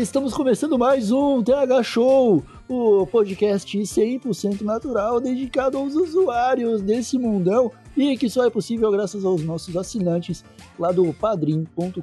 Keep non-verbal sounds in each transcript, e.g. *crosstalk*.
Estamos começando mais um TH Show, o podcast 100% natural dedicado aos usuários desse mundão e que só é possível graças aos nossos assinantes lá do padrim.com.br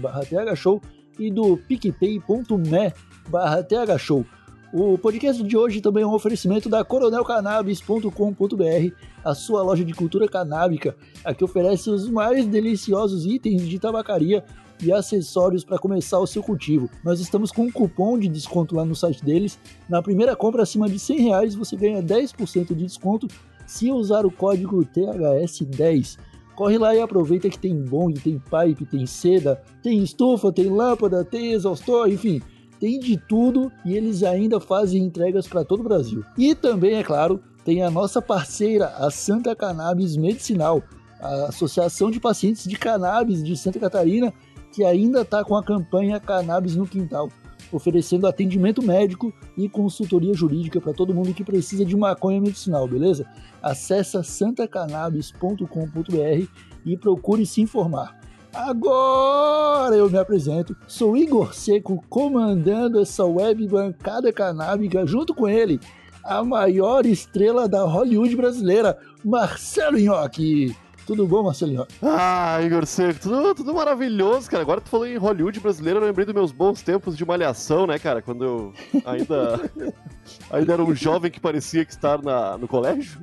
barra thshow e do picpay.me barra thshow. O podcast de hoje também é um oferecimento da coronelcannabis.com.br, a sua loja de cultura canábica, a que oferece os mais deliciosos itens de tabacaria e acessórios para começar o seu cultivo. Nós estamos com um cupom de desconto lá no site deles. Na primeira compra acima de 100 reais você ganha 10% de desconto se usar o código THS10. Corre lá e aproveita que tem bong, tem pipe, tem seda, tem estufa, tem lâmpada, tem exaustor, enfim tem de tudo e eles ainda fazem entregas para todo o Brasil. E também, é claro, tem a nossa parceira, a Santa Cannabis Medicinal, a Associação de Pacientes de Cannabis de Santa Catarina, que ainda está com a campanha Cannabis no Quintal, oferecendo atendimento médico e consultoria jurídica para todo mundo que precisa de maconha medicinal, beleza? Acesse santacannabis.com.br e procure se informar. Agora eu me apresento, sou Igor Seco, comandando essa web bancada canábica junto com ele, a maior estrela da Hollywood brasileira, Marcelo Nhoque. Tudo bom, Marcelinho? Ah, Igor Seco, tudo, tudo maravilhoso, cara. Agora tu falou em Hollywood brasileiro, eu lembrei dos meus bons tempos de malhação, né, cara? Quando eu ainda, *laughs* ainda era um jovem que parecia que estar na, no colégio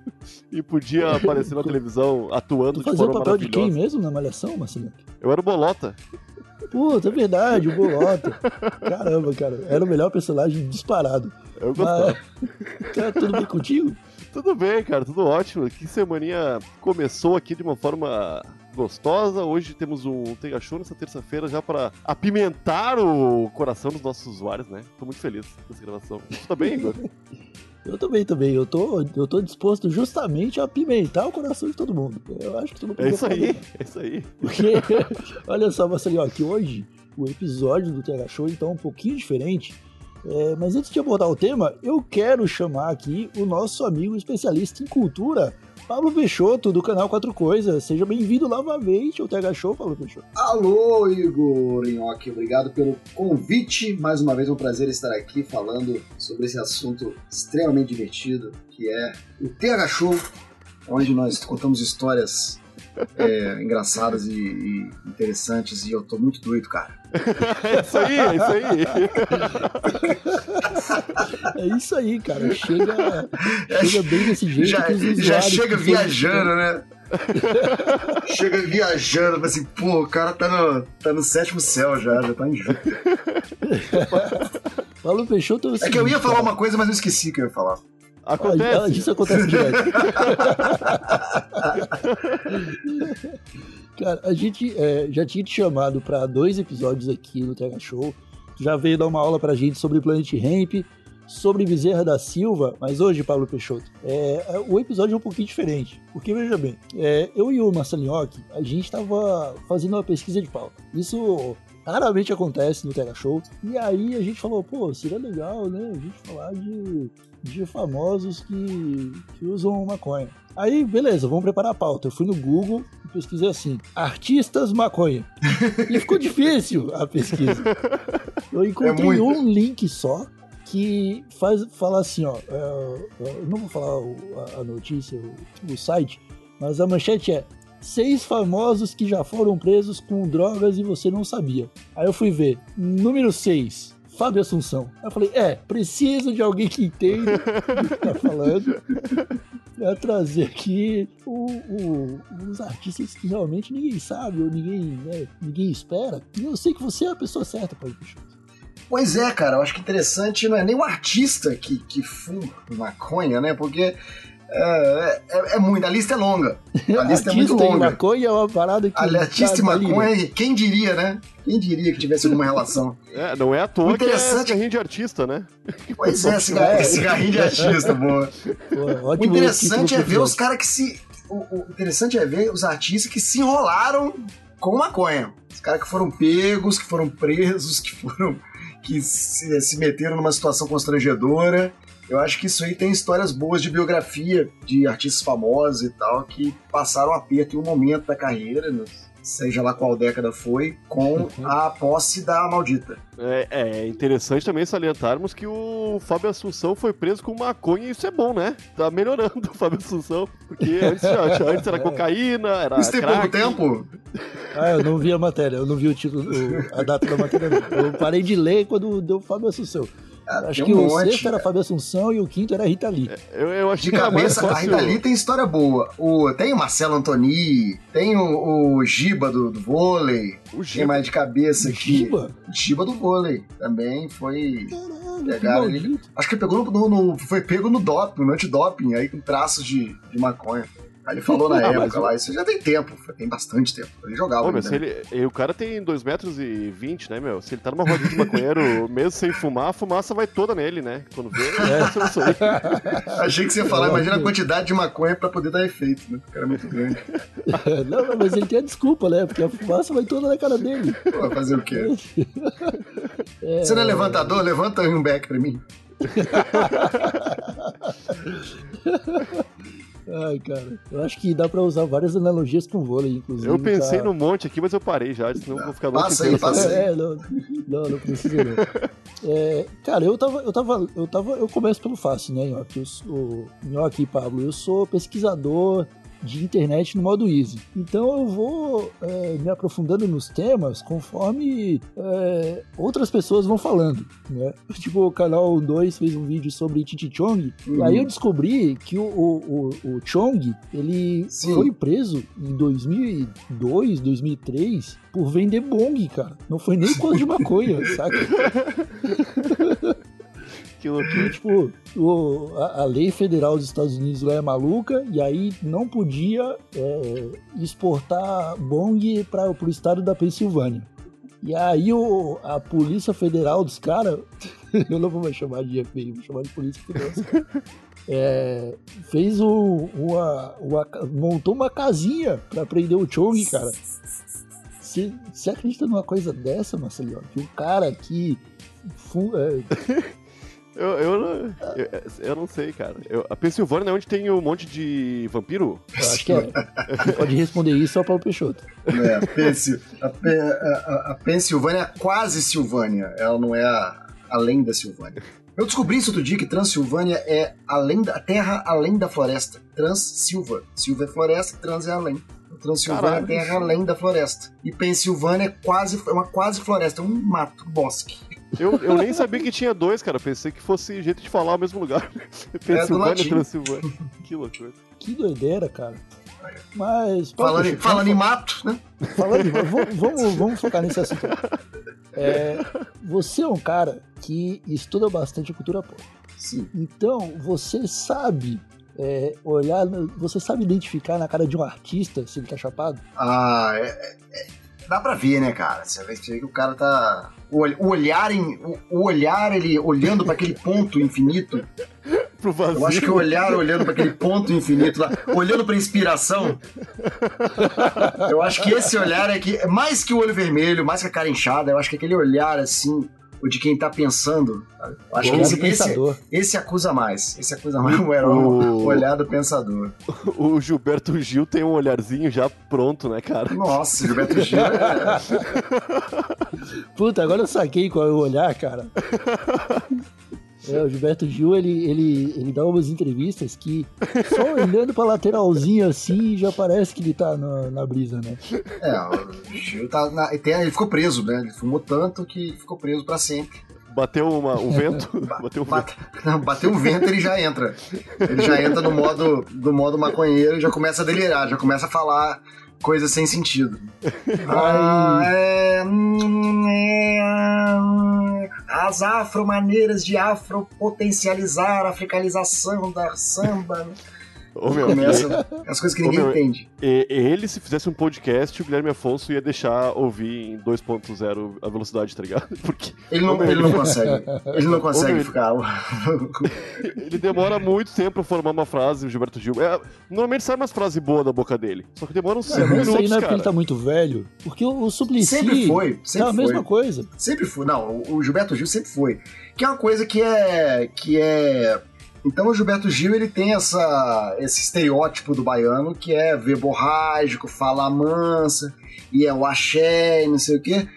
e podia aparecer na televisão atuando Tu de fazia o forma papel de quem maravilhosa. mesmo na Malhação, Marcelinho? Eu era o Bolota. Puta, é verdade, o Bolota. Caramba, cara, era o melhor personagem disparado. Eu gostava. Mas, cara, tudo bem contigo? Tudo bem, cara, tudo ótimo. Que semaninha começou aqui de uma forma gostosa. Hoje temos um Tega Show nessa terça-feira já para apimentar o coração dos nossos usuários, né? Tô muito feliz com essa gravação. Tu tá bem, Igor? *laughs* Eu também, também. Eu tô, eu tô disposto justamente a apimentar o coração de todo mundo. Eu acho que tu não É isso aí, é isso aí. Porque, *laughs* olha só, Marcelinho, ó, que hoje o episódio do TH Show então é um pouquinho diferente. É, mas antes de abordar o tema, eu quero chamar aqui o nosso amigo especialista em cultura, Pablo Peixoto, do canal Quatro Coisas. Seja bem-vindo novamente ao TH Show, Pablo Peixoto. Alô, Igor Nhoque, obrigado pelo convite. Mais uma vez é um prazer estar aqui falando sobre esse assunto extremamente divertido, que é o TH Show, onde nós contamos histórias *laughs* é, engraçadas e, e interessantes, e eu tô muito doido, cara. É *laughs* isso aí, é isso aí. É isso aí, cara. Chega, chega bem desse *laughs* jeito Já, já usuários chega que viajando, né? chega viajando, assim, pô, o cara tá no, tá no sétimo céu já, já tá em Júpiter. Pablo Peixoto é o É que eu ia seguinte, falar cara. uma coisa, mas eu esqueci que eu ia falar. Acontece. Isso acontece direto. *laughs* Cara, a gente é, já tinha te chamado para dois episódios aqui no TH Show. Já veio dar uma aula pra gente sobre Planet Ramp, sobre Bezerra da Silva, mas hoje, Pablo Peixoto, é, é, o episódio é um pouquinho diferente. Porque, veja bem, é, eu e o Marcelinhoque, a gente tava fazendo uma pesquisa de pauta. Isso raramente acontece no TH Show. E aí a gente falou, pô, seria legal, né, a gente falar de de famosos que, que usam maconha. Aí, beleza, vamos preparar a pauta. Eu fui no Google e pesquisei assim: artistas maconha. E ficou difícil a pesquisa. Eu encontrei muito. um link só que faz fala assim, ó. é, eu não vou falar a, notícia, o site, mas a manchete é seis famosos que já foram presos com drogas e você não sabia. Aí eu fui ver, número 6, Fábio Assunção. Aí eu falei, é, preciso de alguém que entenda do que tá falando *laughs* pra trazer aqui o- o- os artistas que realmente ninguém sabe ou ninguém, né, ninguém espera. E eu sei que você é a pessoa certa para isso. Pois é, cara, eu acho que interessante não é nem o artista que, que fuma maconha, né? Porque É, é, é muito, a lista é longa. A *laughs* lista é muito Artista e longa. maconha é uma parada que. A artista e ali, né? maconha, quem diria, né? Quem diria que tivesse alguma relação? É, não é à toa que é Interessante- cigarrinho de artista, né? Pois é, *laughs* cigarro, cigarrinho de artista, boa. Pô, O interessante é ver os caras que se. O, o interessante é ver os artistas que se enrolaram com maconha. Os caras que foram pegos, que foram presos, que foram. que se, se meteram numa situação constrangedora. Eu acho que isso aí tem histórias boas de biografia de artistas famosos e tal, que passaram aperto em um momento da carreira, né? seja lá qual década foi, com a posse da maldita. É, é interessante também salientarmos que o Fábio Assunção foi preso com maconha e isso é bom, né? Tá melhorando *laughs* o Fábio Assunção. Porque antes, antes era *laughs* cocaína, era. Isso tem crack. pouco tempo? Ah, eu não vi a matéria, eu não vi o título, o- a data da matéria. não. Eu parei de ler quando deu Fábio Assunção. Ah, Acho tem que um o monte. sexto era Fábio Assunção e o quinto era Rita Lee. Eu, eu achei De que cabeça, a fácil. Rita Lee tem história boa. O, tem o Marcelo Antoni, tem o, o Giba do, do vôlei. O Tem Giba. mais de cabeça aqui. Giba? Giba do vôlei. Também foi. Caralho, Pegaram ele. Acho que pegou no, no- no- foi pego no doping, no antidoping, aí com traços de, de maconha. Aí ele falou na Ah, época lá, isso já tem tempo, tem bastante tempo. Ele jogava. Ô, meu, se ele, e o cara tem 2 metros e 20, né, meu? Se ele tá numa rodinha de maconheiro, *laughs* mesmo sem fumar, a fumaça vai toda nele, né? Quando vê, é. *laughs* Achei que você ia falar, imagina a quantidade de maconha pra poder dar efeito, né? O cara é muito grande. *laughs* Não, mas ele tem a desculpa, né? Porque a fumaça vai toda na cara dele. Pô, vai fazer o quê? Você não é levantador? Levanta um back pra mim. Ai, cara. Eu acho que dá pra usar várias analogias com vôlei, inclusive. Eu pensei tá? num monte aqui, mas eu parei já, senão eu vou ficar aí, passa falando. aí. É, não, não, não precisa não. É, cara, eu tava, eu tava, eu tava, eu começo pelo fácil, né, Nhoque? Eu Nhoque e Pablo, eu sou pesquisador de internet no modo easy. Então eu vou é, me aprofundando nos temas conforme é, outras pessoas vão falando, né? *laughs* Tipo, o canal 2 fez um vídeo sobre Titi Chong, e aí eu descobri que o, o, o, o Chong, ele Sim. foi preso em 2002, 2003 por vender bong, cara. Não foi nem coisa de *laughs* maconha, saca? *laughs* Que loucura. Tipo, o- a, a lei federal dos Estados Unidos lá é maluca e aí não podia é, exportar bong para o estado da Pensilvânia. E aí o, a Polícia Federal dos caras, *laughs* eu não vou mais chamar de FBI, vou chamar de Polícia Federal dos caras, é, fez um- uma, uma montou uma casinha para prender o Chong, cara. Você você acredita numa coisa dessa, Marcelinho? Que o cara que fu- é, *laughs* Eu, eu, não- eu, eu não sei, cara. Eu- a Pensilvânia é onde tem um monte de vampiro? Eu acho que é. Pode responder isso é o Paulo Peixoto. É, Pensil, a, Pe- a- a- a Pensilvânia é quase Silvânia, ela não é a- além da Silvânia. Eu descobri isso outro dia que Transilvânia é além da a terra além da floresta. Transilva. Silva é floresta, trans é além. Transilvânia é Caralho. terra além da floresta. E Pensilvânia é quase é uma quase floresta, é um mato, um bosque. Eu, eu nem sabia que tinha dois, cara. Eu pensei que fosse jeito de falar o mesmo lugar. *laughs* Pensilvânia latim. e Transilvânia. Que loucura. Que doideira, cara. Mas. Falando, em- mato, né? falando em- vamos, vamos, vamos focar nesse assunto. É, você é um cara que estuda bastante a cultura pop. Sim. Então, você sabe é, olhar, você sabe identificar na cara de um artista se ele tá chapado? Ah, é- é- é- dá pra ver, né, cara? Você vê que o cara tá. O, ol- o olhar, em, o, olhar, ele olhando pra aquele ponto infinito. Pro vazio. Eu acho que o olhar olhando pra aquele ponto infinito lá, olhando pra inspiração. Eu acho que esse olhar é que, mais que o olho vermelho, mais que a cara inchada, eu acho que aquele olhar assim, o de quem tá pensando. sabe? Acho que Olhar esse, do esse, pensador. esse acusa mais. Esse acusa mais o herói, o olhar do pensador. *laughs* O Gilberto Gil tem um olharzinho já pronto, né, cara? Nossa, Gilberto Gil é... *laughs* Puta, agora eu saquei qual é o olhar, cara. *laughs* É, o Gilberto Gil, ele, ele, ele dá umas entrevistas que só *laughs* olhando pra lateralzinha assim já parece que ele tá na, na brisa, né? É, o Gil tá na, ele ficou preso, né? Ele fumou tanto que ficou preso pra sempre. Bateu uma, um vento. *laughs* bateu um vento. Bate, *laughs* não, bateu um vento, ele já entra. Ele já entra no modo, do modo maconheiro e já começa a delirar, já começa a falar coisas sem sentido. Ah, é, hum, é, hum, as afro-maneiras de afro-potencializar a africanização da samba. Ô, meu, Começa as coisas que ninguém meu, entende. E- ele, se fizesse um podcast, o Guilherme Afonso ia deixar ouvir em 2.0 a velocidade, tá ligado? *laughs* Porque Ele não, meu, ele não consegue. Ele não consegue meu, ficar. ele demora muito tempo pra formar uma frase, o Gilberto Gil. É, normalmente sai umas frases boas da boca dele. Só que demora uns 5 Cara, mas isso aí minutos, não é porque ele tá muito velho. Porque o, o Suplicy. Sempre foi, É sempre a mesma foi. coisa. Sempre foi. Não, o o Gilberto Gil sempre foi. Que é uma coisa que é. que é. Então o Gilberto Gil ele tem essa, esse estereótipo do baiano que é verborrágico, fala mansa, e é o axé e não sei o quê.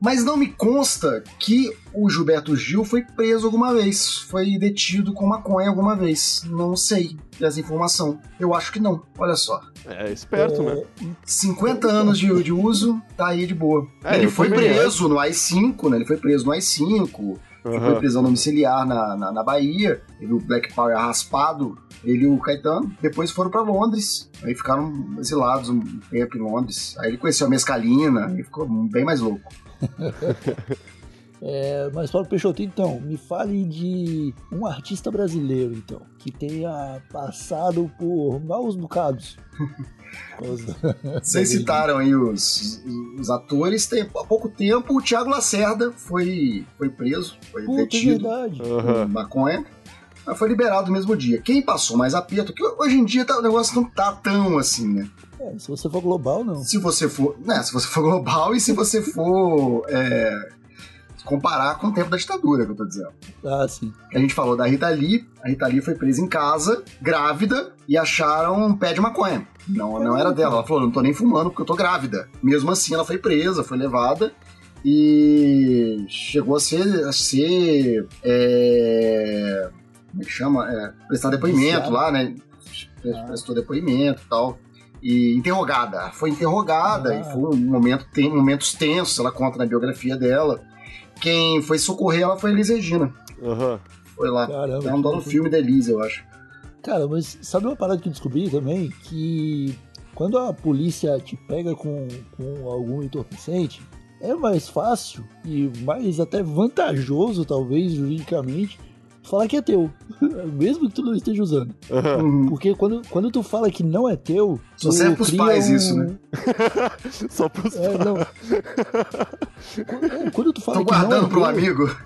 Mas não me consta que o Gilberto Gil foi preso alguma vez, foi detido com maconha alguma vez. Não sei dessa informação. Eu acho que não. Olha só. É esperto, né? 50 anos de, de uso, tá aí de boa. É, ele foi preso no AI-5, né? Ele foi preso no AI-5, foi Aham. prisão domiciliar na, na, na Bahia, teve o Black Power raspado, ele e o Caetano, depois foram pra Londres, aí ficaram exilados um tempo em Londres. Aí ele conheceu a mescalina, e ficou bem mais louco. *laughs* É, mas Paulo Peixoto, então, me fale de um artista brasileiro, então, que tenha passado por maus bocados. *laughs* Vocês citaram aí os, os atores, tem, há pouco tempo o Thiago Lacerda foi, foi preso, foi Puta, é detido. verdade. com Aham. maconha, mas foi liberado no mesmo dia. Quem passou mais aperto, que hoje em dia tá- o negócio não tá tão assim, né? É, se você for global, não. Se você for, né, se você for global e se você for é, comparar com o tempo da ditadura, que eu tô dizendo. Ah, sim. A gente falou da Rita Lee, a Rita Lee foi presa em casa, grávida, e acharam um pé de maconha. Não, não era dela. Ela falou, não tô nem fumando porque eu tô grávida. Mesmo assim, ela foi presa, foi levada e chegou a ser, a ser é, como é que chama? É, prestar depoimento lá, né? Prestou depoimento e tal. E interrogada. Foi interrogada Ah. e foi um momento, tem momentos tensos, ela conta na biografia dela. Quem foi socorrer ela foi a Elis Regina. Aham. Foi lá. Caramba. É um dó no filme da Elise, eu acho. Cara, mas sabe uma parada que eu descobri também? Que quando a polícia te pega com, com algum entorpecente, é mais fácil e mais até vantajoso, talvez, juridicamente, falar que é teu. *laughs* Mesmo que tu não esteja usando. Uhum. Porque quando, quando tu fala que não é teu. Só tu serve pros pais um- isso, né? *laughs* Só pros É, não. Quando- Quando tu fala Tô que não guardando é pro teu, amigo.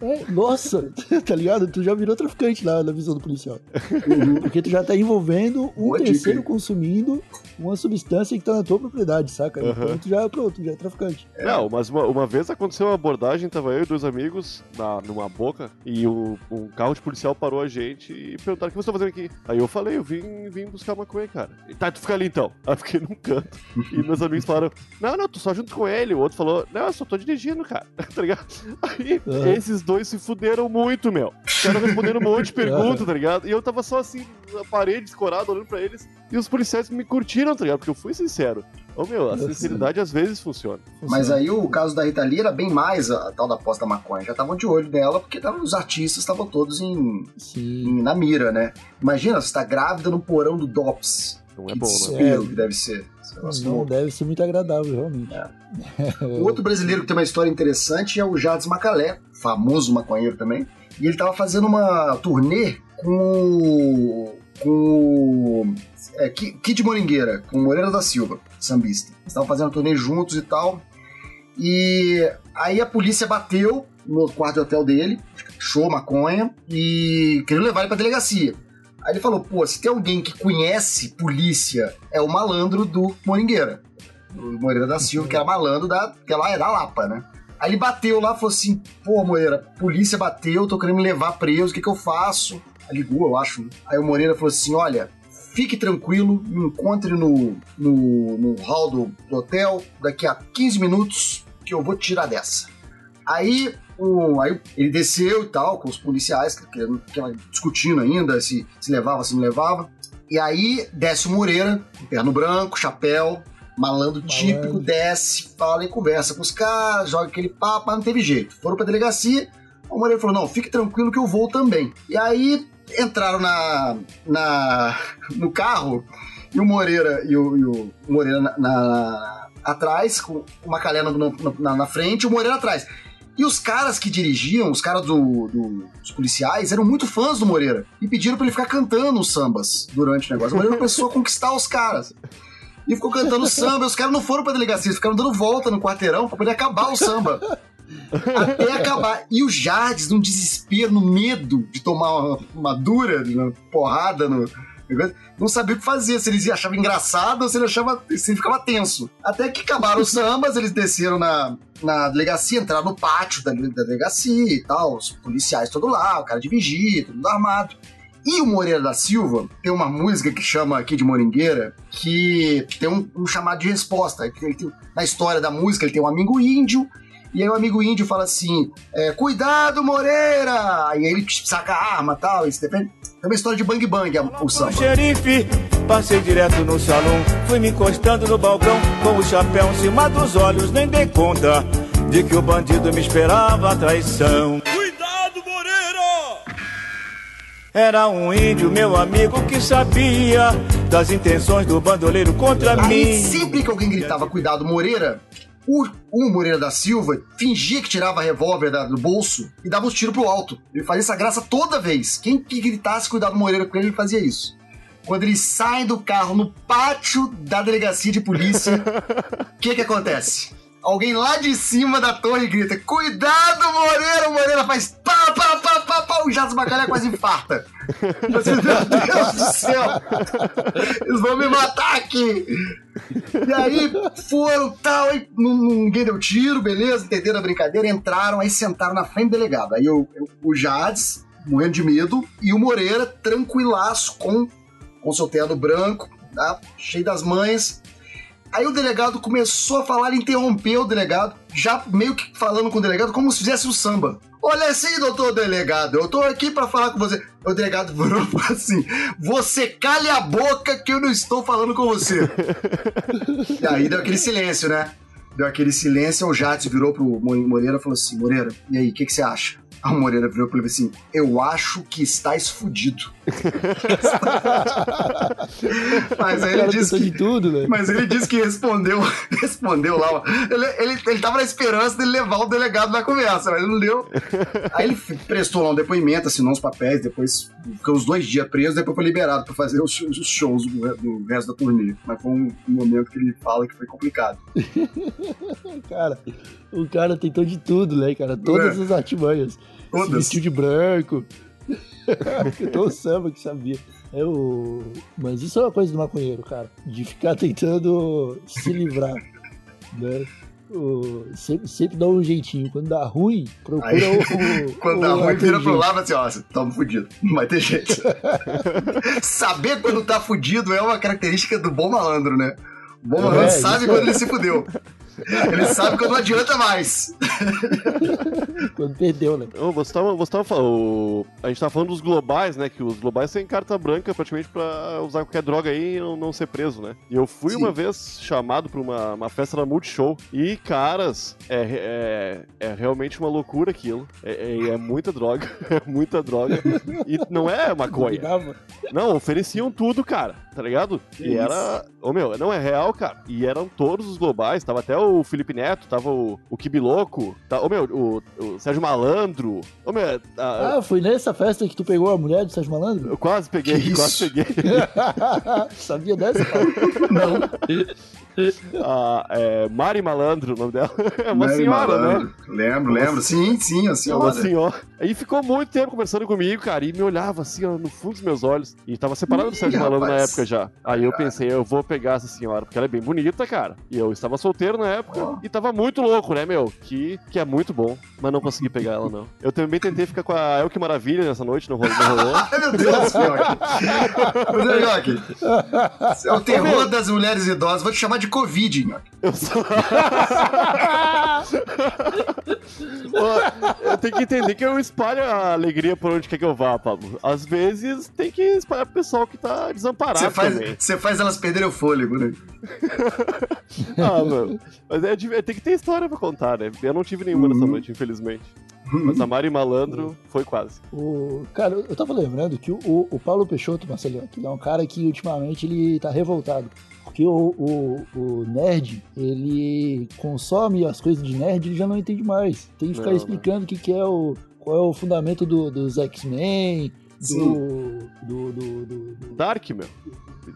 É, nossa, *laughs* tá ligado? Tu já virou traficante lá na visão do policial. Uhum. Porque tu já tá envolvendo um Boa dica, terceiro hein? consumindo uma substância que tá na tua propriedade, saca? Aham. Então tu já, pronto, tu já é traficante. Não, mas uma, uma vez aconteceu uma abordagem, tava eu e dois amigos na, numa boca, e o, um carro de policial parou a gente e perguntaram o que você tá fazendo aqui. Aí eu falei, eu vim, vim buscar maconha, cara. E, tá, tu fica ali então. Aí eu fiquei num canto. E meus amigos falaram, não, não, tô só junto com ele. O outro falou, não, eu só tô dirigindo, cara. *laughs* tá ligado? Aí Esses dois se fuderam muito, meu. Ficaram respondendo um monte de *laughs* perguntas, tá ligado? E eu tava só assim, na parede, escorado, olhando pra eles. E os policiais me curtiram, tá ligado? Porque eu fui sincero. Ô meu, a sinceridade às vezes funciona. Mas aí o caso da Rita Lee era bem mais a, a tal da da maconha. Já estavam de olho nela porque tavam, os artistas estavam todos em, em- na mira, né? Imagina, você tá grávida no porão do DOPS. Não é que bom, né? que deve ser. Negócio Não louco. deve ser muito agradável, realmente. O outro brasileiro que tem uma história interessante é o Jardim Macalé, famoso maconheiro também. E ele tava fazendo uma turnê com com. É, Ki- Kid Moringueira, com Moreira da Silva, sambista. Eles estavam fazendo turnê juntos e tal. E aí a polícia bateu no quarto de hotel dele, show maconha, e queriam levar ele pra delegacia. Aí ele falou: pô, se tem alguém que conhece polícia, é o malandro do Moringueira. O Moreira da Silva, que era malandro da, que lá é da Lapa, né? Aí ele bateu lá falou assim: pô, Moreira, polícia bateu, tô querendo me levar preso, o que, que eu faço? Aí ligou, eu acho. Aí o Moreira falou assim: olha, fique tranquilo, me encontre no, no, no hall do, do hotel daqui a 15 minutos que eu vou te tirar dessa. Aí, o, aí ele desceu e tal, com os policiais, que, que, discutindo ainda se, se levava, se não levava. E aí desce o Moreira, terno branco, chapéu, malandro típico, desce, fala e conversa com os caras, joga aquele papo, mas não teve jeito. Foram pra delegacia, o Moreira falou: não, fique tranquilo que eu vou também. E aí entraram na, na, no carro e o Moreira e o, e o Moreira na, na- atrás, com o Macalé na, na, frente e o Moreira atrás. E os caras que dirigiam, os caras do, do- dos policiais, eram muito fãs do Moreira. E pediram pra ele ficar cantando os sambas durante o negócio. O Moreira começou a conquistar os caras. E ficou cantando *laughs* samba. Os caras não foram pra delegacia, ficaram dando volta no quarteirão pra poder acabar o samba. Até acabar. E o Jardes, num desespero, no medo de tomar uma, uma dura, uma porrada no. Não sabia o que fazer, se eles achavam engraçado ou se ele achava. se ele ficava tenso. Até que acabaram os sambas, eles desceram na, na delegacia, entraram no pátio da, da delegacia e tal, os policiais todo lá, o cara de vigia, todo mundo armado. E o Moreira da Silva tem uma música que chama aqui de Moringueira, que tem um, um chamado de resposta. Ele tem- na história da música, ele tem um amigo índio, e aí o amigo índio fala assim: é, Cuidado, Moreira! E aí ele saca a arma e tal, e se defende. É uma história de bang bang a- o samba. Xerife, passei direto no salão, fui me encostando no balcão, com o chapéu em cima dos olhos, nem dei conta de que o bandido me esperava a traição. Era um índio, meu amigo, que sabia das intenções do bandoleiro contra Aí, mim. sempre que alguém gritava Cuidado, Moreira, o, o Moreira da Silva fingia que tirava revólver do bolso e dava os tiros pro alto. Ele fazia essa graça toda vez. Quem que gritasse Cuidado, Moreira com ele, ele fazia isso. Quando eles saem do carro no pátio da delegacia de polícia, o que que acontece? Alguém lá de cima da torre grita: Cuidado, Moreira! O Moreira faz pá, pá, pá, pá, pá. O Jato Bacalhau quase infarta. *laughs* Você, meu Deus do céu! Eles vão me matar aqui! E aí foram tal, aí ninguém deu tiro, beleza, entenderam a brincadeira, entraram, aí sentaram na frente do delegado. Aí o, o Jades, morrendo de medo, e o Moreira, tranquilaço, com, com seu terno branco, tá? cheio das manhas. Aí o delegado começou a falar, interrompeu o delegado, já meio que falando com o delegado como se fizesse o samba. Olha assim, doutor delegado, eu tô aqui pra falar com você. O delegado falou assim: Você calha a boca que eu não estou falando com você. e aí deu aquele silêncio, né? Deu aquele silêncio, o Jades virou pro Mo- Moreira e falou assim: Moreira, e aí, o que, que você acha? A Moreira virou pra ele e falou assim: Eu acho que estás fudido. *laughs* Mas aí ele disse que. de tudo, né? Mas ele disse que respondeu, *laughs* respondeu lá. Ele, ele, ele tava na esperança dele levar o delegado na conversa, mas ele não deu. Aí ele prestou lá um depoimento, assinou uns papéis, depois ficou uns dois dias preso, depois foi liberado pra fazer os, os shows do, do resto da turnê. Mas foi um, um momento que ele fala que foi complicado. *laughs* Cara, o cara tentou de tudo, né, cara? Todas É. as artimanhas. Se Todas. vestiu de branco. *laughs* O samba que sabia. É o... Mas isso é uma coisa do maconheiro, cara. De ficar tentando se livrar. Né? O... Sempre, sempre dá um jeitinho. Quando dá ruim, procura Aí, o. *laughs* Quando o dá ruim, vira pro lado e fala assim: ó, você tamo fudido. Não vai ter jeito. *laughs* Saber quando tá fudido é uma característica do bom malandro, né? O bom malandro É, sabe quando é. ele se fudeu. Ele sabe quando não adianta mais. Quando perdeu, né? Ô, você tava, você tava falando. A gente tava falando dos globais, né? Que os globais têm carta branca praticamente pra usar qualquer droga aí e não, não ser preso, né? E eu fui Sim. uma vez chamado pra uma, uma festa na Multishow. E, caras, é, é, é realmente uma loucura aquilo. É, é, é muita droga. *laughs* É muita droga. E não é maconha. Não, ofereciam tudo, cara, tá ligado? Que e era. Ô meu, não é real, cara. E eram todos os globais, tava até o Felipe Neto, tava o, o Kibiloco, tá, ô meu, o, o Sérgio Malandro. Ô meu, a- Ah, foi nessa festa que tu pegou a mulher do Sérgio Malandro? eu quase peguei, Que quase peguei. *laughs* Sabia dessa, cara? A, *laughs* é, Mari Malandro, o nome dela. *laughs* É uma senhora, né? Malandro. Lembro, lembro. Sim, sim, a É senhora. uma senhora. Aí ficou muito tempo conversando comigo, cara, e me olhava assim, ó, no fundo dos meus olhos. E tava separado do Sérgio Malandro na época já. Aí eu pensei, eu vou pegar essa senhora, porque ela é bem bonita, cara. E eu estava solteiro na época Ó. e tava muito louco, né, meu? Que, que é muito bom, mas não consegui pegar ela, não. Eu também tentei ficar com a Elke Maravilha nessa noite, não rolou. Não rolou. Ai, *laughs* meu Deus, Fioc. Mas, você é o terror das mulheres idosas. Vou te chamar de Covid, Nhoque. Eu sou... Eu tenho que entender que eu espalho a alegria por onde quer que eu vá, Pablo. Às vezes tem que espalhar pro pessoal que tá desamparado Você faz, também. você faz elas perderem o fôlego, né? *laughs* Ah, meu. Mas é, de- tem que ter história pra contar, né? Eu não tive nenhuma nessa Uhum. noite, infelizmente. Mas a Mari Malandro foi quase. O, cara, eu tava lembrando que o, o Paulo Peixoto, Marcelinho, que é um cara que ultimamente ele tá revoltado. Porque o, o, o nerd, ele consome as coisas de nerd e ele já não entende mais. Tem que ficar Não, explicando o que, que é o. qual é o fundamento do, dos X-Men, do, do, do, do, do Dark, meu.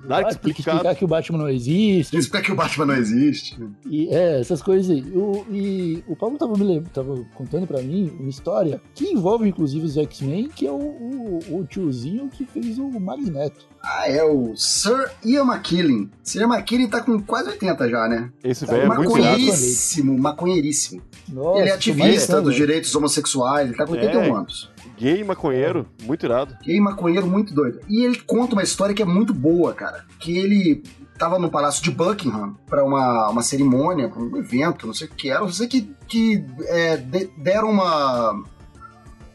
Dark tem que explicado. explicar que o Batman não existe. Explica que o Batman não existe. E, é, essas coisas aí. O, e o Paulo tava, me tava contando pra mim uma história que envolve inclusive os X-Men, que é o, o, o tiozinho que fez o Magneto. Ah, é o Sir Ian McKellen. Sir Ian McKellen tá com quase 80 já, né? Esse velho é muito irado. maconheiríssimo, maconheiríssimo. Nossa, ele é ativista dos direitos homossexuais, ele tá com 81 É. anos. Gay maconheiro, muito irado. E aí, maconheiro muito doido. E ele conta uma história que é muito boa, cara. Que ele tava no Palácio de Buckingham pra uma, uma cerimônia, pra um evento, não sei o que era. Eu sei que, que é, de- deram uma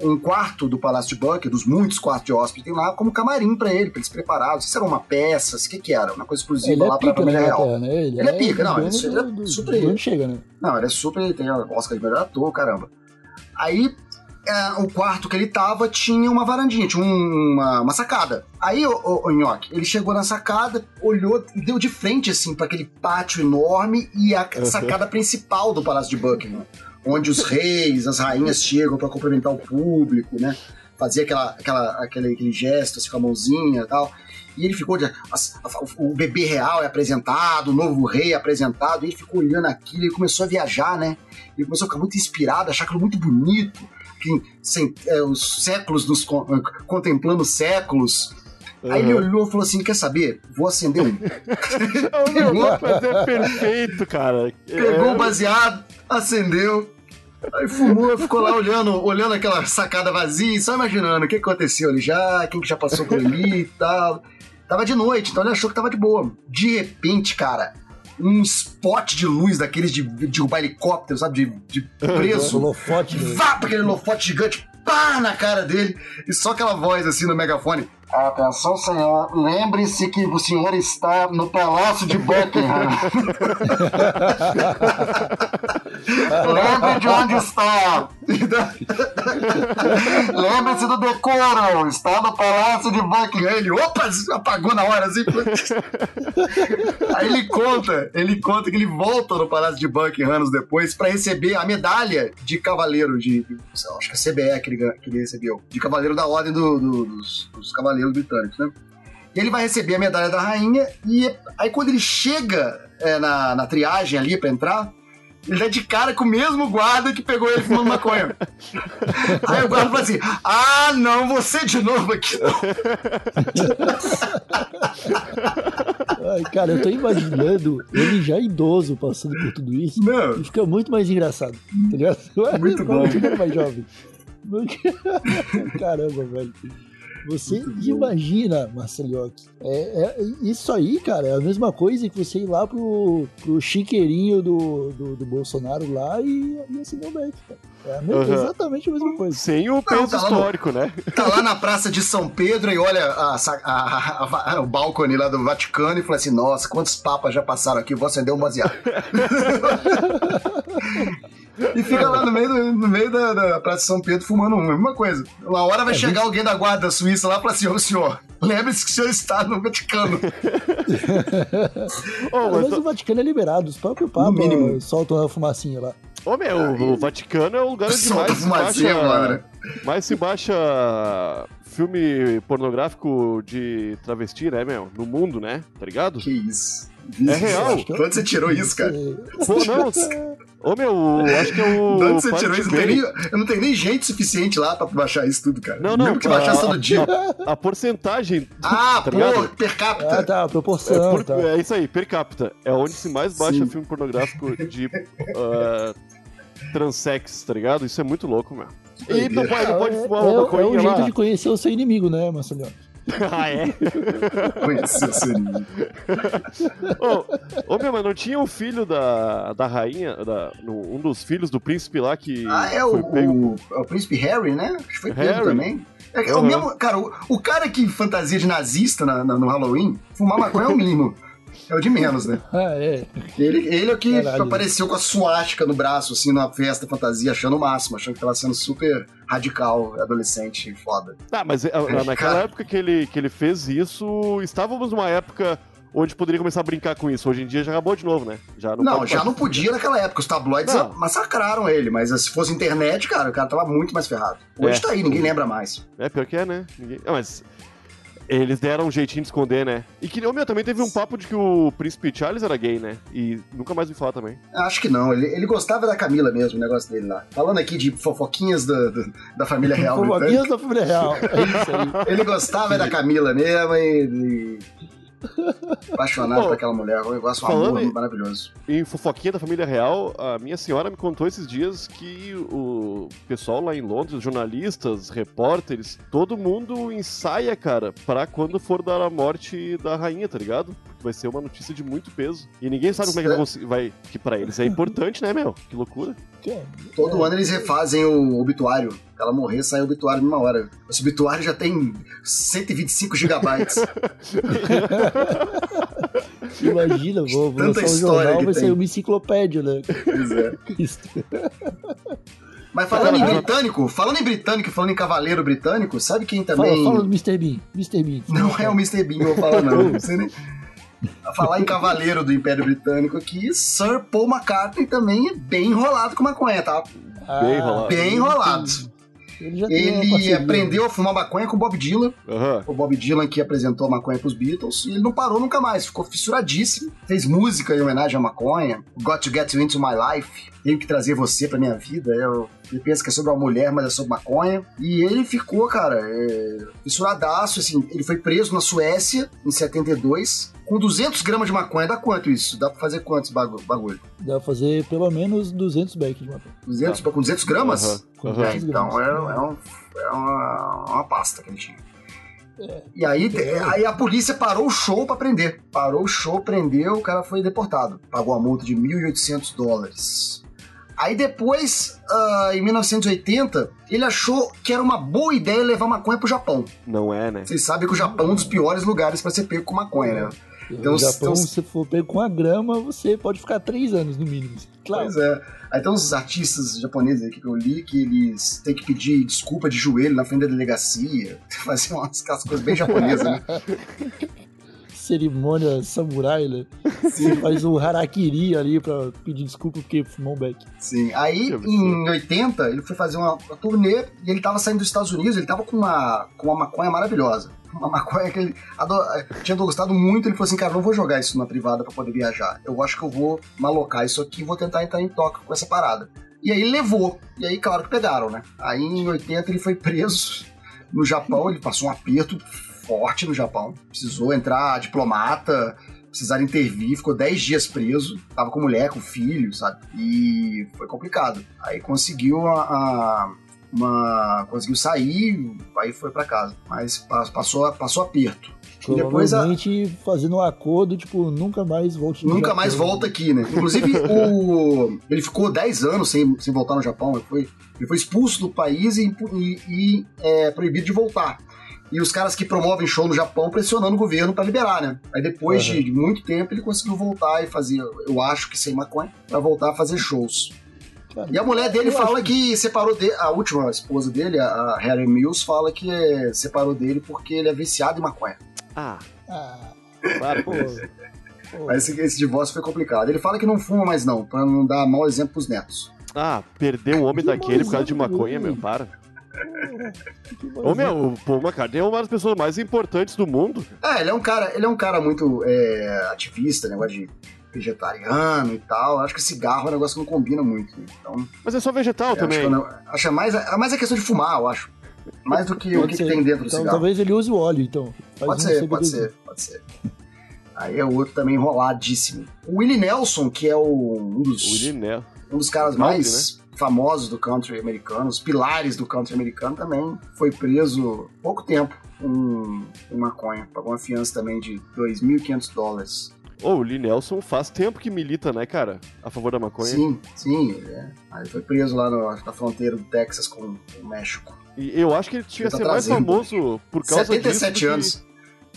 um quarto do Palácio de Buckingham, dos muitos quartos de hóspede, tem lá como camarim pra ele, pra eles preparados. Não sei se era uma peça, o que que era, uma coisa exclusiva Ele é lá pra pica na família real. Inglaterra, né? Ele, Ele é pica, não, ele é do- do- super- chega, né? Não, ele é super, ele tem Oscar de melhor ator, caramba. Aí, é, o quarto que ele tava tinha uma varandinha, tinha um- uma, uma sacada. Aí, o, o, o Nhoque, ele chegou na sacada, olhou e deu de frente, assim, para aquele pátio enorme e a sacada principal do Palácio de Buckingham, onde os reis, as rainhas chegam para cumprimentar o público, né? Fazia aquela, aquela, aquele, aquele gesto, assim, com a mãozinha e tal. E ele ficou. o bebê real é apresentado, o novo rei é apresentado, e ele ficou olhando aquilo, ele começou a viajar, né? Ele começou a ficar muito inspirado, achar aquilo muito bonito, que sem, é, os séculos nos con- contemplando séculos. Aí ele olhou e falou assim: quer saber? Vou acender um. *laughs* Meu, é perfeito, cara. Pegou é... o baseado, acendeu. Aí fumou, ficou lá olhando, olhando aquela sacada vazia, só imaginando o que aconteceu ali já, quem que já passou por ali e tal. Tava de noite, então ele achou que tava de boa. De repente, cara, um spot de luz daqueles de, de derrubar helicóptero, sabe? De, de *laughs* preso. holofote. né? Vá pra aquele holofote gigante, pá na cara dele, e só aquela voz assim no megafone. Atenção, senhor, lembre-se que o senhor está no Palácio de Buckingham. *laughs* Lembre de onde está. Lembre-se do decoro. Está no Palácio de Buckingham. Ele, opa, apagou na hora assim. Aí ele conta, ele conta que ele volta no Palácio de Buckingham anos depois para receber a medalha de cavaleiro de, de- acho que é CBE que ele, que ele recebeu, de cavaleiro da ordem do- do- dos, dos cavaleiros britânicos, né? E ele vai receber a medalha da rainha e aí quando ele chega é, na, na triagem ali para entrar, ele dá de cara com o mesmo guarda que pegou ele fumando maconha. *laughs* Aí o guarda fala assim: Ah, não, você de novo aqui. Ai, cara, eu tô imaginando ele já idoso passando por tudo isso. Não. E fica muito mais engraçado, tá ligado? Muito bom. Ele mais jovem. *laughs* Caramba, velho. Você imagina, Marcelioque, é, é- isso aí, cara, é a mesma coisa que você ir lá pro, pro chiqueirinho do, do, do Bolsonaro lá e, e acender o Beck, cara. É mesma- Uhum. exatamente a mesma coisa. Sem o peso tá lá no- histórico, né? Tá lá na Praça de São Pedro e olha a- a- a- o balcone lá do Vaticano e fala assim: Nossa, quantos papas já passaram aqui? Vou acender um baseado. *laughs* e fica lá no meio, do- no meio da, da Praça de São Pedro fumando um, mesma coisa. Uma hora vai chegar alguém da guarda da Suíça lá e falar assim: Ô senhor, lembre-se que o senhor está no Vaticano. *laughs* Pelo mas, menos o Vaticano é liberado, os próprios papas mínimo. soltam a fumacinha lá. ô, meu, o Vaticano é o lugar onde mais se fumacinha, baixa, mano. mais se baixa filme pornográfico de travesti, né, meu? No mundo, né? Tá ligado? Que isso. É real. De onde você tirou isso, cara? Pô, não. *laughs* Ô, meu, acho que é o. De onde você tirou isso? Não tem Bay. nem- eu não tenho nem gente suficiente lá pra baixar isso tudo, cara. Não, não. Mesmo que baixasse todo dia. A, a porcentagem. Ah, tá ligado? per capita. Ah, tá, a É, proporção, por- tá. é isso aí, per capita. É onde se mais baixa Sim. filme pornográfico de uh, transex, tá ligado? Isso é muito louco, meu. E não pode, não pode é, fumar é, uma é um maconha jeito lá. de conhecer o seu inimigo, né, Marcelo? *laughs* ah, é? Conheceu o Sininho. Ô, ô, meu, mas não tinha o filho da, da rainha, da, no- um dos filhos do príncipe lá que Ah, é foi o, pego. o, é o príncipe Harry, né? Acho que foi pego Harry. também. É, é o Uhum. mesmo, cara, o, o cara que fantasia de nazista na- na- no Halloween, fumar maconha é o mínimo. É o de menos, né? *laughs* Ah, é. Ele, ele é o que Caralho. apareceu com a suástica no braço, assim, numa festa fantasia, achando o máximo, achando que tava sendo super radical, adolescente, foda. Tá, mas é, *laughs* na- naquela Cara. época que ele, que ele fez isso, estávamos numa época onde poderia começar a brincar com isso. Hoje em dia já acabou de novo, né? Já não, Não, pode já não podia naquela época. Os tabloides Não. massacraram ele, mas se fosse internet, cara, o cara tava muito mais ferrado. Hoje É. tá aí, ninguém lembra mais. É, pior que é, né? Ninguém... Ah, mas eles deram um jeitinho de esconder, né? E que, ô, meu, também teve um papo de que o príncipe Charles era gay, né? E nunca mais me falar também. Acho que não, ele, ele gostava da Camila mesmo, o negócio dele lá. Falando aqui de fofoquinhas da, da, da família real. *laughs* Fofoquinhas da família real. *laughs* É isso aí. Ele gostava da Camila mesmo e. e... Apaixonado por aquela mulher, um negócio, um amor em- maravilhoso. Em fofoquinha da família real, a minha senhora me contou esses dias que o pessoal lá em Londres, jornalistas, repórteres, todo mundo ensaia, cara, pra quando for dar a morte da rainha, tá ligado? Vai ser uma notícia de muito peso. E ninguém sabe como é que vai, conseguir- vai. Que pra eles é importante, né, meu? Que loucura. É- Todo ano eles refazem o obituário. Ela morrer, sai o obituário numa hora. Esse obituário já tem 125 gigabytes. *laughs* Imagina, vou, vou Tanta lançar um história jornal, que vai tem. sair uma enciclopédia, né? pois é. *laughs* Mas falando em Fala, britânico, falando em britânico, falando em cavaleiro britânico, sabe quem Fala, também. fala do Mr. Bean. Mr. Bean. Não é o Mr. Bean que eu vou falar, não. *laughs* Sei nem. A falar em cavaleiro do Império Britânico aqui, Sir Paul McCartney também é bem enrolado com maconha, tá? Ah, Bem enrolado. Bem enrolado. Ele Ele aprendeu a fumar maconha com o Bob Dylan. Aham. O Bob Dylan que apresentou a maconha pros Beatles e ele não parou nunca mais, ficou fissuradíssimo. Fez música em homenagem à maconha. Got to Get You Into My Life. Tenho que trazer você pra minha vida. Eu, ele pensa que é sobre uma mulher, mas é sobre maconha. E ele ficou, cara, é, fissuradaço. Assim, ele foi preso na Suécia em 72 com 200 gramas de maconha. Dá quanto isso? Dá pra fazer quantos bagu- bagulho? Dá pra fazer pelo menos 200 back de maconha. 200, Com 200 gramas? Com aham. É, 200 então, é, é um- é uma, uma pasta que ele tinha. E aí, aí a polícia parou o show pra prender. Parou o show, prendeu, o cara foi deportado. Pagou a multa de 1.800 dólares. Aí depois, ah, em 1980, ele achou que era uma boa ideia levar maconha pro Japão. Não é, né? Vocês sabem que o Japão é um dos piores lugares pra ser pego com maconha, né? Então, no Japão, então- se for pego com a grama, você pode ficar 3 anos no mínimo. Claro. Pois é. Aí tem uns artistas japoneses aqui que eu li que eles têm que pedir desculpa de joelho na frente da delegacia. *laughs* Fazer umas coisas bem japonesas, né? *laughs* Cerimônia samurai, né? Você faz um harakiri ali pra pedir desculpa porque fumou um beck. Sim. Aí, em 80, ele foi fazer uma, uma turnê e ele tava saindo dos Estados Unidos, ele tava com uma, com uma maconha maravilhosa. Uma maconha que ele ado- tinha gostado muito, ele falou assim, cara, não vou jogar isso na privada pra poder viajar. Eu acho que eu vou malocar isso aqui e vou tentar entrar em toque com essa parada. E aí levou. E aí, claro que pegaram, né? Aí em 80 ele foi preso no Japão, ele passou um aperto forte no Japão. Precisou entrar diplomata, precisaram intervir, ficou 10 dias preso, tava com mulher, com filho, sabe? E foi complicado. Aí conseguiu a, a- uma conseguiu sair, aí foi pra casa, mas pa- passou passou aperto. E depois a, Provavelmente fazendo um acordo, tipo, nunca mais volte no nunca Japão. mais volta aqui, né? Inclusive, *laughs* o, ele ficou 10 anos sem, sem voltar no Japão. Ele foi, ele foi expulso do país e, e- e, é, proibido de voltar. E os caras que promovem show no Japão pressionando o governo pra liberar, né? Aí depois Aham. de muito tempo ele conseguiu voltar e fazer, eu acho que sem maconha, pra voltar a fazer shows. E a mulher dele eu fala acho que separou dele, a última esposa dele, a, Harry Mills, fala que é, separou dele porque ele é viciado em maconha. Ah, Ah, claro. pô. pô. Mas esse, esse divórcio foi complicado. Ele fala que não fuma mais não, pra não dar mau exemplo pros netos. Ah, perder um homem Que daquele por causa de maconha, meu, para. Que Ô, meu, o Paul McCartney é uma das pessoas mais importantes do mundo. É, ele é um cara, ele é um cara muito é, ativista, negócio de vegetariano e tal. Acho que cigarro é um negócio que não combina muito. né? Então, Mas é só vegetal acho, também. que eu não- acho é mais, é mais a questão de fumar, eu acho. Mais do que o Pode que, que ser. tem dentro do Então, cigarro. talvez ele use o óleo, então. Faz Pode um ser, pode ser, pode ser. Aí é outro também enroladíssimo. O Willie Nelson, que é o, um, dos, O um dos caras Country, mais famosos do country americano, os pilares do country americano, também foi preso há pouco tempo com, com maconha. Pagou uma fiança também de 2.500 dólares. Ô, o Lee Nelson faz tempo que milita, né, cara? A favor da maconha. Sim, sim. ele é. Aí foi preso lá no- na fronteira do Texas com o México. E eu acho que ele tinha Ele tá que ser mais trazendo. famoso por causa 77 disso. do que- anos.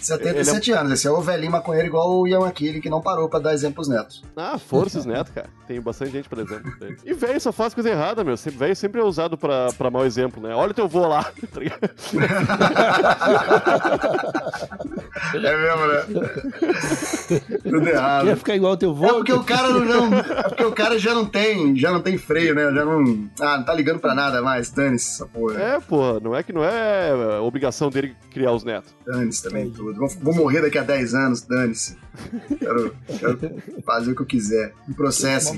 77 anos. Esse é o velhinho maconheiro igual o Ian Aquile, que não parou pra dar exemplos netos. Ah, forças neto, cara. Tem bastante gente, por exemplo. E velho só faz coisa errada, meu. Velho sempre é usado pra, pra mau exemplo, né? Olha o teu vô lá. *laughs* tá? *laughs* É mesmo, né? Tudo errado. Quer ficar igual o teu vô? É porque o cara não, não- é porque o cara já não tem, já não tem freio, né? Já não, ah, não tá ligando pra nada mais. Dane-se essa porra. É, porra, não é que não é obrigação dele criar os netos. Dane-se também tudo. Vou, vou morrer daqui a 10 anos, dane-se. Quero, quero fazer o que eu quiser. Me processem.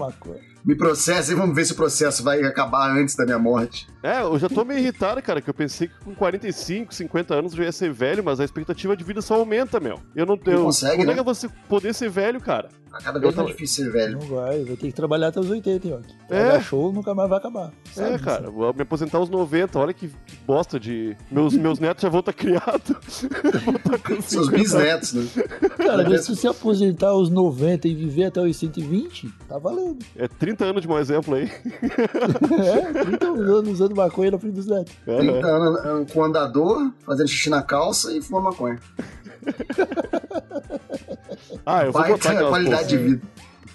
Me processem, vamos ver se o processo vai acabar antes da minha morte. É, eu já tô meio irritado, cara, que eu pensei que com 45, 50 anos eu já ia ser velho, mas a expectativa de vida só aumenta, meu. Eu não tenho. consegue, Como é né? que é você poder ser velho, cara? Tá cada vez Eu mais tô- difícil ser velho. Não vai, vai ter que trabalhar até os 80, hein, ó. É. É. show nunca mais vai acabar. É, Sabe cara, vou me aposentar aos 90, olha que, que bosta de. Meus, meus netos já vão estar criados. *laughs* Vão tá Seus 50 bisnetos, né? Cara, se você aposentar aos 90 e viver até os 120, tá valendo. É 30 anos de mau exemplo aí. É, 30 anos usando maconha na frente dos netos. É, 30 anos ah, com andador, fazendo xixi na calça e fumando maconha. *laughs* Ah, eu vou Vai botar ter a aquelas qualidade de vida.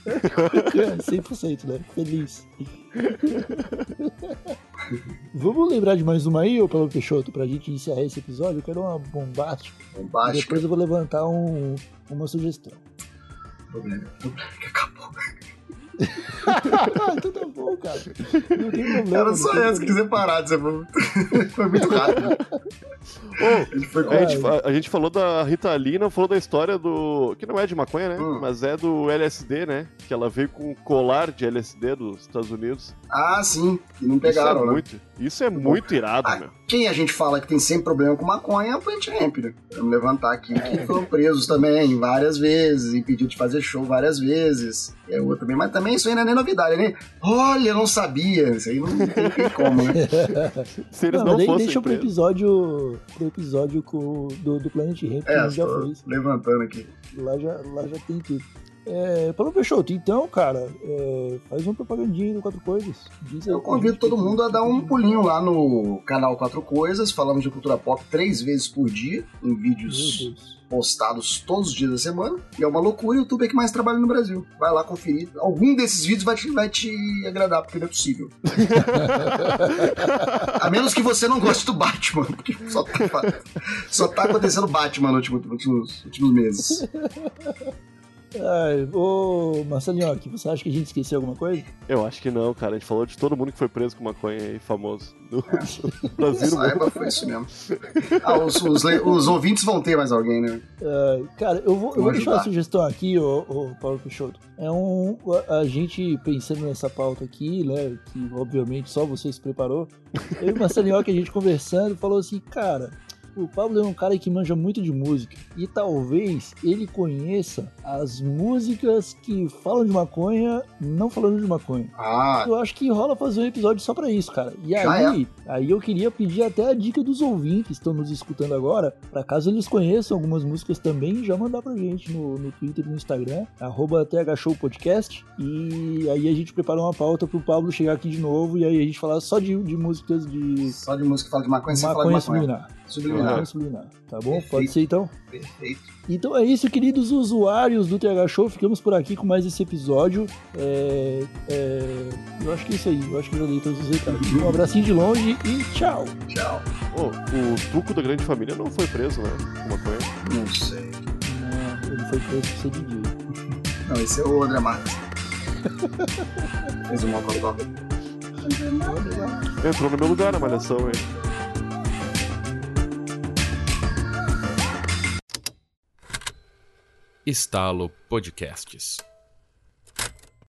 É, 100%, né? Feliz. *laughs* Vamos lembrar de mais uma aí, ô Paulo Peixoto, pra gente encerrar esse episódio? Eu quero uma bombástica. Bombástica. Depois eu vou levantar um- uma sugestão. Problema. Problema que acabou. *laughs* Ah, bom, cara. Não tem problema. Era não só essa que quiser parar. Você foi... *laughs* foi muito rápido. Foi com... a, gente, a gente falou da Rita Lee, não falou da história do. Que não é de maconha, né? Hum. Mas é do LSD, né? Que ela veio com um colar de LSD dos Estados Unidos. Ah, sim. E não pegaram, isso é né? muito, isso é muito irado, Ah, meu. quem a gente fala que tem sempre problema com maconha é o Plant Ramp, né? Vamos levantar aqui que foram presos também várias vezes, impedido de fazer show várias vezes. É outro também, mas também isso aí não é nem novidade, né? Olha, eu não sabia. Isso aí não, não tem como, né? *laughs* Se eles Não, não, fossem deixa pro episódio, pro episódio com, do, do Planet Ramp que É, a gente já fez. levantando aqui. Lá já, lá já tem tudo. É, Paulo Peixoto, então, cara, é, faz uma propagandinha do Quatro Coisas. Eu convido todo que- mundo a dar um pulinho lá no canal Quatro Coisas. Falamos de cultura pop três vezes por dia, em vídeos postados todos os dias da semana. E é uma loucura, o YouTube é que mais trabalha no Brasil. Vai lá conferir. Algum desses vídeos vai te, vai te agradar, porque não é possível. *laughs* A menos que você não goste do Batman, porque só tá, só tá acontecendo Batman nos últimos, últimos, últimos meses. Ai, ô, Marcelinho, aqui, você acha que a gente esqueceu alguma coisa? Eu acho que não, cara. A gente falou de todo mundo que foi preso com maconha aí, famoso. No É. *laughs* Brasil. Saiba, foi isso mesmo. Ah, os, os os ouvintes vão ter mais alguém, né? É, cara, eu vou, eu vou deixar uma sugestão aqui, ô, ô Paulo Peixoto. É um. A, a gente pensando nessa pauta aqui, né? Que obviamente só você se preparou. Eu e o Marcelinho, que a gente conversando, falou assim, cara. O Pablo é um cara que manja muito de música e talvez ele conheça as músicas que falam de maconha, não falando de maconha. Ah, Eu acho que rola fazer um episódio só pra isso, cara. E aí, aí eu queria pedir até a dica dos ouvintes que estão nos escutando agora, pra caso eles conheçam algumas músicas também, já mandar pra gente no, no Twitter e no Instagram, arroba thshowpodcast, e aí a gente prepara uma pauta pro Pablo chegar aqui de novo, e aí a gente falar só de, de músicas de só de música que fala de maconha, você fala de maconha maconha. Subliminar. Subliminar. Tá bom? Perfeito. Pode ser então? Perfeito. Então é isso, queridos usuários do TH Show. Ficamos por aqui com mais esse episódio. É, é, eu acho que é isso aí. Eu acho que eu já dei todos os recados. Um abracinho de longe e tchau. Tchau. Ô, o Tuco da Grande Família não foi preso, né? Com maconha. Não sei. Não, ele foi preso por ser DJ. Não, esse é o André Marques. *laughs* Fez um mocotó. Entrou no meu lugar na malhação, hein? Estalo Podcasts.